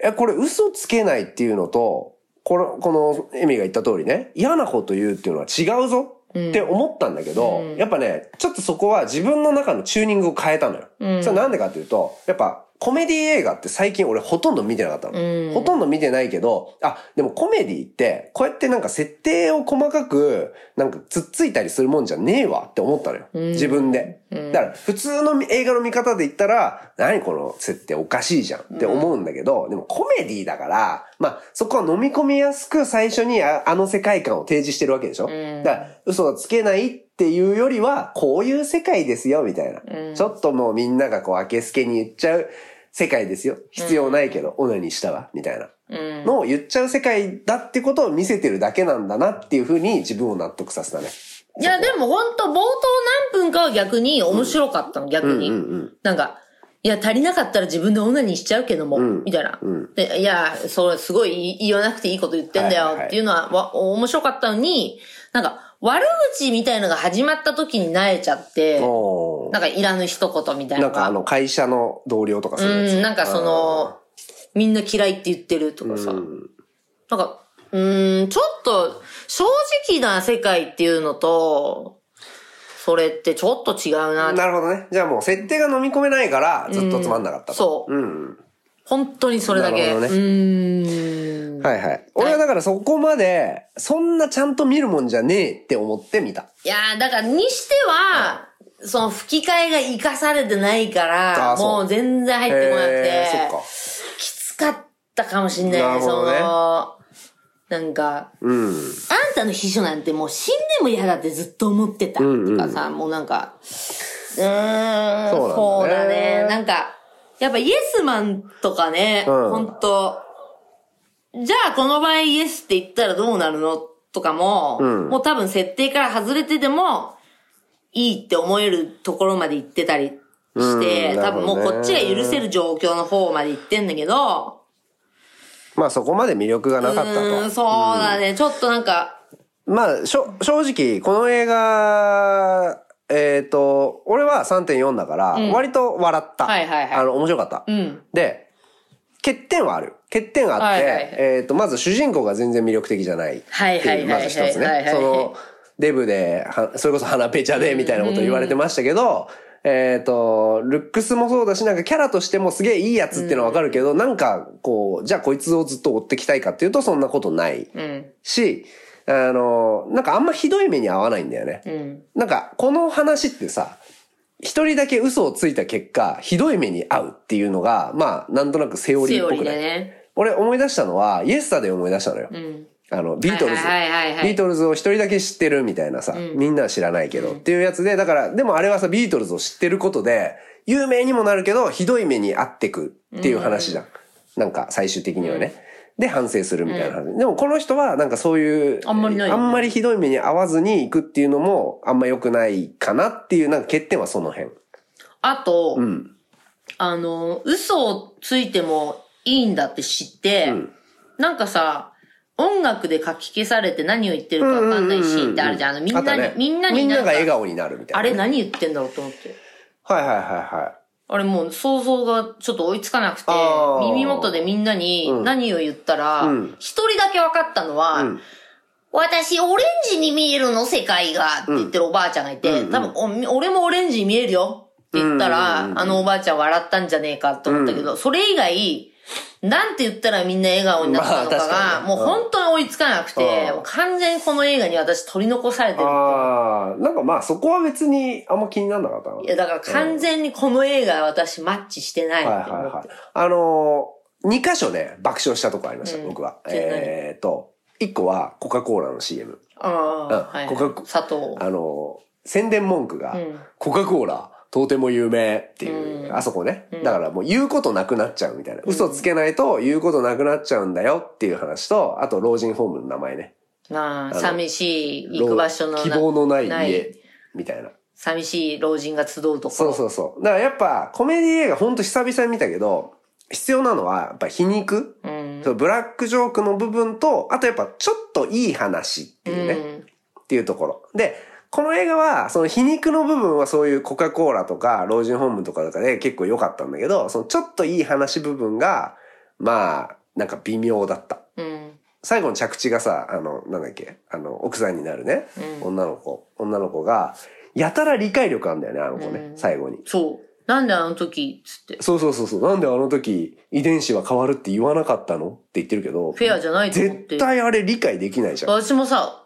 B: え、これ嘘つけないっていうのと、この、このエミが言った通りね、嫌なこと言うっていうのは違うぞって思ったんだけど、やっぱね、ちょっとそこは自分の中のチューニングを変えたのよ。それなんでかっていうと、やっぱコメディ映画って最近俺ほとんど見てなかったの。ほとんど見てないけど、あ、でもコメディって、こうやってなんか設定を細かく、なんかつっついたりするもんじゃねえわって思ったのよ。自分で。だから、普通の映画の見方で言ったら、何この設定おかしいじゃんって思うんだけど、でもコメディだから、まあ、そこは飲み込みやすく最初にああの世界観を提示してるわけでしょ、だから、嘘をつけないっていうよりは、こういう世界ですよ、みたいな。ちょっともうみんながこう、明けすけに言っちゃう世界ですよ。必要ないけど、オナニーしたわ、みたいな。のを言っちゃう世界だってことを見せてるだけなんだなっていうふうに自分を納得させたね。
A: いや、でも本当冒頭何分かは逆に面白かったの、逆に。なんか、いや、足りなかったら自分でオナニーしちゃうけども、みたいな。で、いや、それすごい言わなくていいこと言ってんだよ
B: はいはいはい
A: っていうのは、わ面白かったのに、なんか、悪口みたいのが始まった時に慣れちゃって、なんかいらぬ一言みたいな。
B: なんかあの会社の同僚とかそういうやつ。
A: うん、なんかその、みんな嫌いって言ってるとかさ。なんか、うーん、ちょっと、正直な世界っていうのと、それってちょっと違うな。
B: なるほどね。じゃあもう設定が飲み込めないからずっとつまんなかったと。
A: そう
B: うん。
A: 本当にそれだけ。
B: なるほどね
A: うーん。
B: はいはい。俺はだからそこまで、そんなちゃんと見るもんじゃねえって思って見た。
A: いやー、だからにしては、その吹き替えが活かされてないから、
B: う
A: もう全然入ってこなくて
B: へー、そっか。
A: きつかったかもしんないね、そ
B: なるほどね
A: の、なんか、
B: うん。
A: あんたの秘書なんてもう死んでも嫌だってずっと思ってた。とかさ、もうなんか、うーん、
B: そうなんだね。
A: そうだね。なんか、やっぱイエスマンとかね、
B: うん。
A: ほんと、じゃあこの場合イエスって言ったらどうなるのとかも、
B: ん。
A: もう多分設定から外れてでも、いいって思えるところまで行ってたりして、
B: うん。
A: 多分もうこっちが許せる状況の方まで行ってんだけど、
B: まあそこまで魅力がなかった
A: うーん、
B: と。
A: そうだね。ちょっとなんか、
B: まあ、しょ、正直、この映画、えっ、と、俺は3.4だから、割と笑った。
A: はいはいはい
B: あの、面白かった。
A: うん。
B: で、欠点はある。欠点があって、
A: はいはいはい
B: えっ、と、まず主人公が全然魅力的じゃないっていう。
A: はいはいはいはい
B: まず一つね。その、デブで、はそれこそ鼻ペチャでみたいなこと言われてましたけど、えっ、と、ルックスもそうだし、なんかキャラとしてもすげえいいやつっていうのはわかるけど、なんかこう、じゃあこいつをずっと追ってきたいかっていうとそんなことない
A: うん。
B: し、あの、なんかあんまひどい目に合わないんだよね。
A: うん。
B: なんか、この話ってさ、一人だけ嘘をついた結果、ひどい目に遭うっていうのが、まあ、なんとなくセオリーっぽくない。
A: ね。
B: 俺思い出したのは、イエスタデイで思い出したのよ。
A: うん。
B: あの、ビートルズ。ビートルズを一人だけ知ってるみたいなさ、みんなは知らないけど、っていうやつで、だから、でもあれはさ、ビートルズを知ってることで、有名にもなるけど、ひどい目に遭ってくっていう話じゃん。なんか、最終的にはね。で、反省するみたいな話。でも、この人は、なんかそういう、
A: あんまりない
B: あんまりひどい目に遭わずに行くっていうのも、あんま良くないかなっていう、なんか欠点はその辺。
A: あと、
B: うん。
A: あの、嘘をついてもいいんだって知って、
B: ん
A: なんかさ、音楽で書き消されて何を言ってるかわかんないシーンってあるじゃん。あのみんなに、みんなに
B: みん
A: な
B: が笑顔になるみたいな。
A: あれ何言ってんだろうと思って。
B: はいはいはいはい。
A: あれもう想像がちょっと追いつかなくて
B: あー、
A: 耳元でみんなに何を言ったら
B: うん、
A: 一、人だけ分かったのは、
B: うん。
A: 私オレンジに見えるの世界がって言ってるおばあちゃんがいて、多分お俺もオレンジに見えるよって言ったら、あのおばあちゃん笑ったんじゃねえかと思ったけど、それ以外、なんて言ったらみんな笑顔になったのか
B: まあ確かね
A: もう本当に追いつかなくて、
B: うん
A: 完全にこの映画に私取り残されてる
B: ああ、なんかまあそこは別にあんま気にならなかったな。
A: いや、だから完全にこの映画は私マッチしてない
B: はい
A: って思って。
B: はいはい。あのー、2箇所ね、爆笑したとこありました、
A: うん
B: 僕は。えーっと、1個はコカ・コーラの CM。
A: ああ、
B: うん
A: はい。
B: ここ
A: 砂糖。
B: あのー、宣伝文句が、
A: うん
B: コカ・コーラ、とても有名っていう、
A: うん
B: あそこね。だからもう言うことなくなっちゃうみたいな。嘘つけないと言うことなくなっちゃうんだよっていう話と、あと老人ホームの名前ね。
A: まあ、
B: の
A: 寂しい行く場所のな
B: 希望のない家、みたいな。
A: 寂しい老人が集うところ。
B: そうそうそう。だからやっぱコメディ映画ほんと久々に見たけど、必要なのはやっぱ皮肉、
A: うん。
B: ブラックジョークの部分と、あとやっぱちょっといい話っていうね、
A: うん
B: っていうところ。で、この映画は、その皮肉の部分はそういうコカ・コーラとか、老人ホームとかとかで結構良かったんだけど、そのちょっといい話部分が、まあ、なんか微妙だった。
A: うん。
B: 最後の着地がさ、あの、なんだっけ、あの、奥さんになるね、女の子、女の子が、やたら理解力あるんだよね、あの子ね、最後に。
A: そう。なんであの時、つって。
B: そうそうそうそう。なんであの時、遺伝子は変わるって言わなかったの？って言ってるけど、
A: フェアじゃないと思って
B: 絶対あれ理解できないじゃん。
A: 私もさ、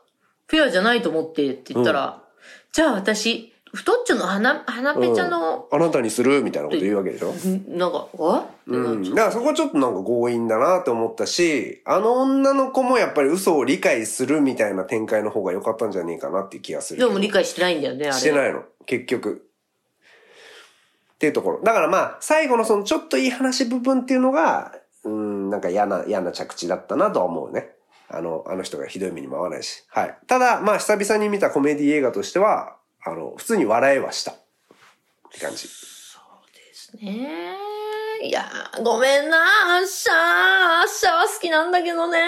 A: フェアじゃないと思ってって言ったら、じゃあ私、太っちょの鼻、鼻ペチャの、
B: あなたにするみたいなこと言うわけでしょ？
A: んなんか、わ？って
B: う。
A: なん
B: だからそこちょっとなんか強引だなって思ったし、あの女の子もやっぱり嘘を理解するみたいな展開の方が良かったんじゃねえかなっていう気がする。
A: でも理解してないんだよね、あれ。
B: してないの。結局。っていうところ。だからまあ、最後のそのちょっといい話部分っていうのが、うん、なんか嫌な、嫌な着地だったなとは思うね。あの、あの人がひどい目にも合わないし。はい。ただ、まあ、久々に見たコメディ映画としては、あの、普通に笑えはした。って感じ。
A: ねえ。いやー、ごめんな、アッシャー。アッシャーは好きなんだけどね。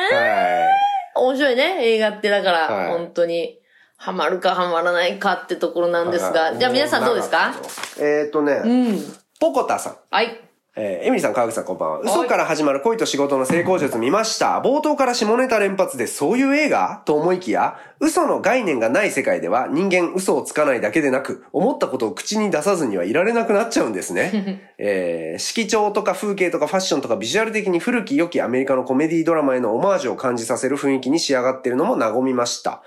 B: は
A: 面白いね、映画ってだから、
B: はい
A: 本当に。ハマるかハマらないかってところなん
B: い。
A: ですが。じゃあ皆さんどうですか？
B: えっ、ー、とね、
A: うん。
B: ポコタさん。
A: はい。
B: えーエミリーさん、川口さん、こんばんは。
A: い
B: 嘘から始まる恋と仕事の成功術見ました。冒頭から下ネタ連発でそういう映画？と思いきや、嘘の概念がない世界では人間嘘をつかないだけでなく、思ったことを口に出さずにはいられなくなっちゃうんですね。えー色調とか風景とかファッションとかビジュアル的に古き良きアメリカのコメディドラマへのオマージュを感じさせる雰囲気に仕上がっているのも和みました。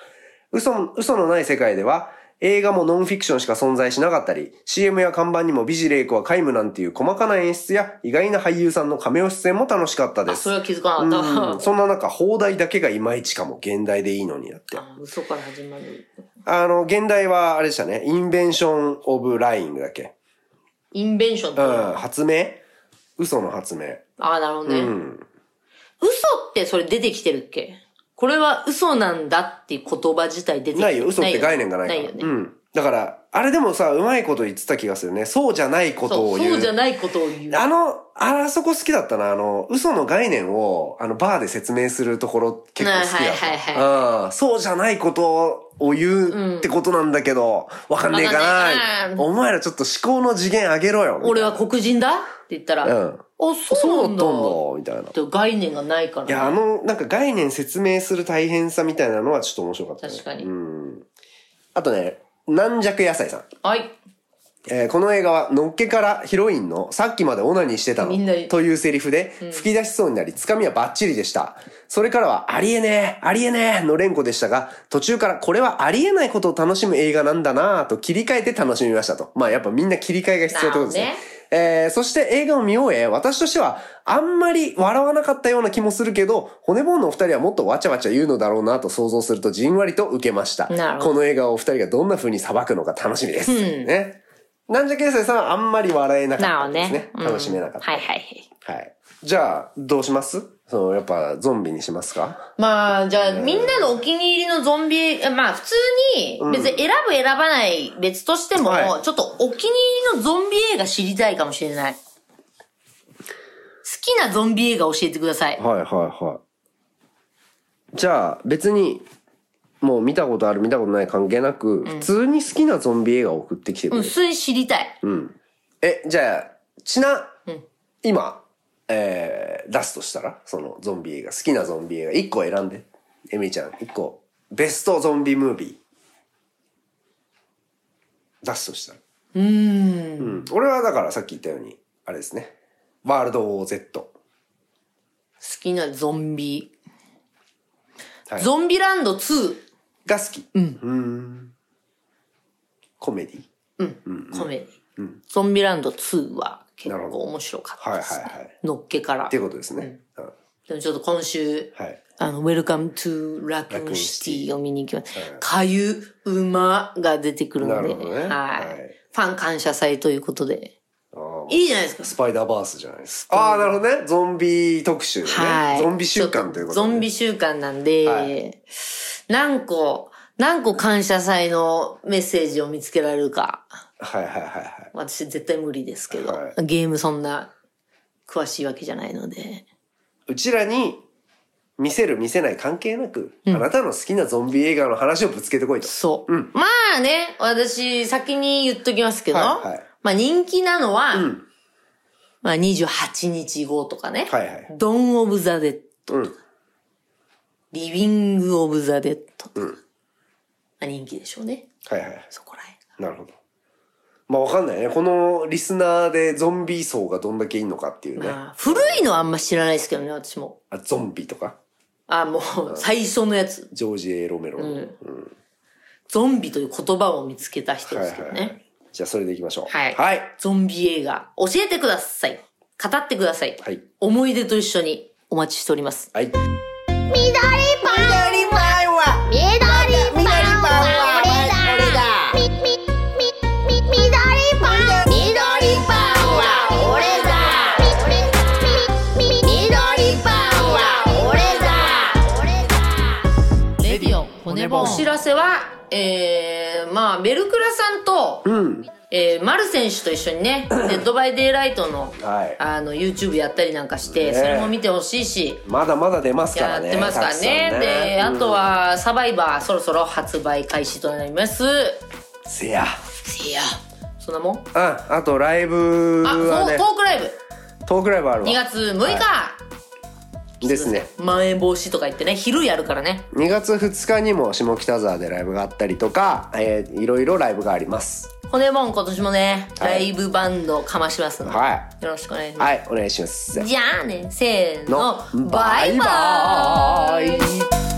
B: 嘘、嘘のない世界では、映画もノンフィクションしか存在しなかったり、CM や看板にも美ジレイクは皆無なんていう細かな演出や意外な俳優さんのカメオ出演も楽しかったです。
A: それは気づかなかった。
B: うんそんな中、放題だけがいまいちかも、現代でいいのになって。
A: あ嘘から始まる。
B: あの、現代はあれでしたね、インベンション・オブ・ライングだっけ
A: インベンション。
B: うん、発明？嘘の発明。
A: ああ、なるほどね。
B: うん。
A: 嘘ってそれ出てきてるっけ？これは嘘なんだっていう言葉自体出て
B: ないよ、嘘って概念がないから。
A: ないよね。
B: うん。だから、あれでもさ、うまいこと言ってた気がするね。そうじゃないこと
A: そう、
B: を言う。
A: そうじゃないことを言う。
B: あの、あそこ好きだったな。あの、嘘の概念を、あの、バーで説明するところ結構好きだった。
A: はいはい
B: うんそうじゃないことを言うってことなんだけど、わかんねえか
A: んね
B: な
A: え。な
B: お前らちょっと思考の次元上げろよ。
A: 俺は黒人だ？って言ったら、
B: うん
A: あ、
B: そ
A: そううなんん
B: だっただ
A: だ。、
B: みたいな。
A: 概念がないから、
B: いや、あの、なんか概念説明する大変さみたいなのはちょっと面白かったね。
A: 確かに
B: うん。あとね、軟弱野菜さん。
A: はい。
B: えーこの映画は、のっけからヒロインの、さっきまでオナニーしてたの
A: みんな、
B: というセリフで、吹き出しそうになり、つかみはバッチリでした。それからは、ありえねえ、ありえねえの連呼でしたが、途中からこれはありえないことを楽しむ映画なんだなぁと切り替えて楽しみましたと。まあやっぱみんな切り替えが必要ってことですね。
A: なるほ
B: えーそして映画を見終え、私としては、あんまり笑わなかったような気もするけど、骨ボーンのお二人はもっとわちゃわちゃ言うのだろうなと想像するとじんわりと受けました。この映画をお二人がどんな風に裁くのか楽しみです。ね。なんじゃけいさいさんはあんまり笑えなかったですね
A: ね。。うん
B: 楽しめなかった。
A: はいはいはい。
B: はい。じゃあ、どうします？その、やっぱ、ゾンビにしますか？
A: まあ、じゃあ、みんなのお気に入りのゾンビまあ、普通に、別に選ぶ選ばない別としても、
B: はい
A: ちょっとお気に入りのゾンビ映画知りたいかもしれない。好きなゾンビ映画教えてください。
B: はいはいはい。じゃあ、別に、もう見たことある見たことない関係なく、普通に好きなゾンビ映画を送ってきてく
A: うん、
B: れる。
A: 普通に知りたい。
B: え、じゃあ、ちな、今、えー、出すとしたらそのゾンビ映画、好きなゾンビ映画、1個選んで。エミちゃん、1個。ベストゾンビムービー。出すとしたら。うん。俺はだからさっき言ったように、あれですね。ワールドウォー Z。
A: 好きなゾンビ。
B: はい
A: ゾンビランド2。
B: が好き。うん。コメディ？
A: コメディ。ゾンビランド2は結構面白かった
B: はい
A: です、ね。
B: はいはい。
A: のっけから
B: って。いうことですね。うん
A: でもちょっと今週、
B: はい。
A: あの、Welcome to Raccoon
B: Raccoon
A: City を見に行きます。かゆ馬が出てくるので、
B: なるほどね
A: はい、
B: はい
A: ファン感謝祭ということで。いいじゃないですか。
B: スパイダーバースじゃないですか。ああ、なるほどね。ゾンビ特集でね。
A: はい。
B: ゾンビ週間ということで。
A: ゾンビ週間なんで、
B: はい
A: 何個、何個感謝祭のメッセージを見つけられるか。
B: はいはいはいはい。
A: 私絶対無理ですけど、
B: は
A: ゲームそんな詳しいわけじゃないので。
B: うちらに見せる見せない関係なく、あなたの好きなゾンビ映画の話をぶつけてこいと。
A: そう。まあね、私先に言っときますけど、
B: はいはい
A: まあ人気なのは、まあ28日後とかね、
B: はいはい
A: ドン・オブ・ザ・デッド、
B: うん。
A: リビング・オブ・ザ・デッド、まあ人気でしょうね。
B: はいはい。
A: そこらへん。
B: なるほど。まあわかんないね。このリスナーでゾンビ層がどんだけいんのかっていうね。
A: まあ、古いのはあんま知らないですけどね、私も。
B: あゾンビとか？
A: あ、もう、最初のやつ。
B: ジョージ・エロメロの。
A: ゾンビという言葉を見つけた人
B: はい
A: ですけどね。
B: はいはい。じゃあそれでいきましょう。
A: はい。
B: はい。
A: ゾンビ映画、教えてください。語ってください。
B: はい
A: 思い出と一緒にお待ちしております。
B: はい。
C: 緑
A: お知らせは、えー、まあ、ベルクラさんと、えー、マル選手と一緒にね、デッドバイデイライトの、
B: はい
A: あの、YouTube やったりなんかして、
B: ね
A: それも見てほしいし、
B: まだまだ出ますか
A: や
B: らね。
A: ってますからね。
B: たくさん
A: で、あと
B: うん
A: は、サバイバー、そろそろ発売開始となります。
B: せや。
A: せや。そんなもん？
B: あ、あとライブ
A: あ、
B: はね
A: そう、ト、ークライブ。
B: トークライブあるわ。
A: 2月6日、
B: ですね。
A: まん延防止とか言ってね、昼やるからね。
B: 2月2日にも下北沢でライブがあったりとか、えー、いろいろライブがあります。
A: 骨もん今年もね、
B: はい
A: ライブバンドかましますので、
B: は
A: よろしくお願いします。
B: い。はい、お願いします。
A: じゃあね、せーの、
B: の
A: バイバーイ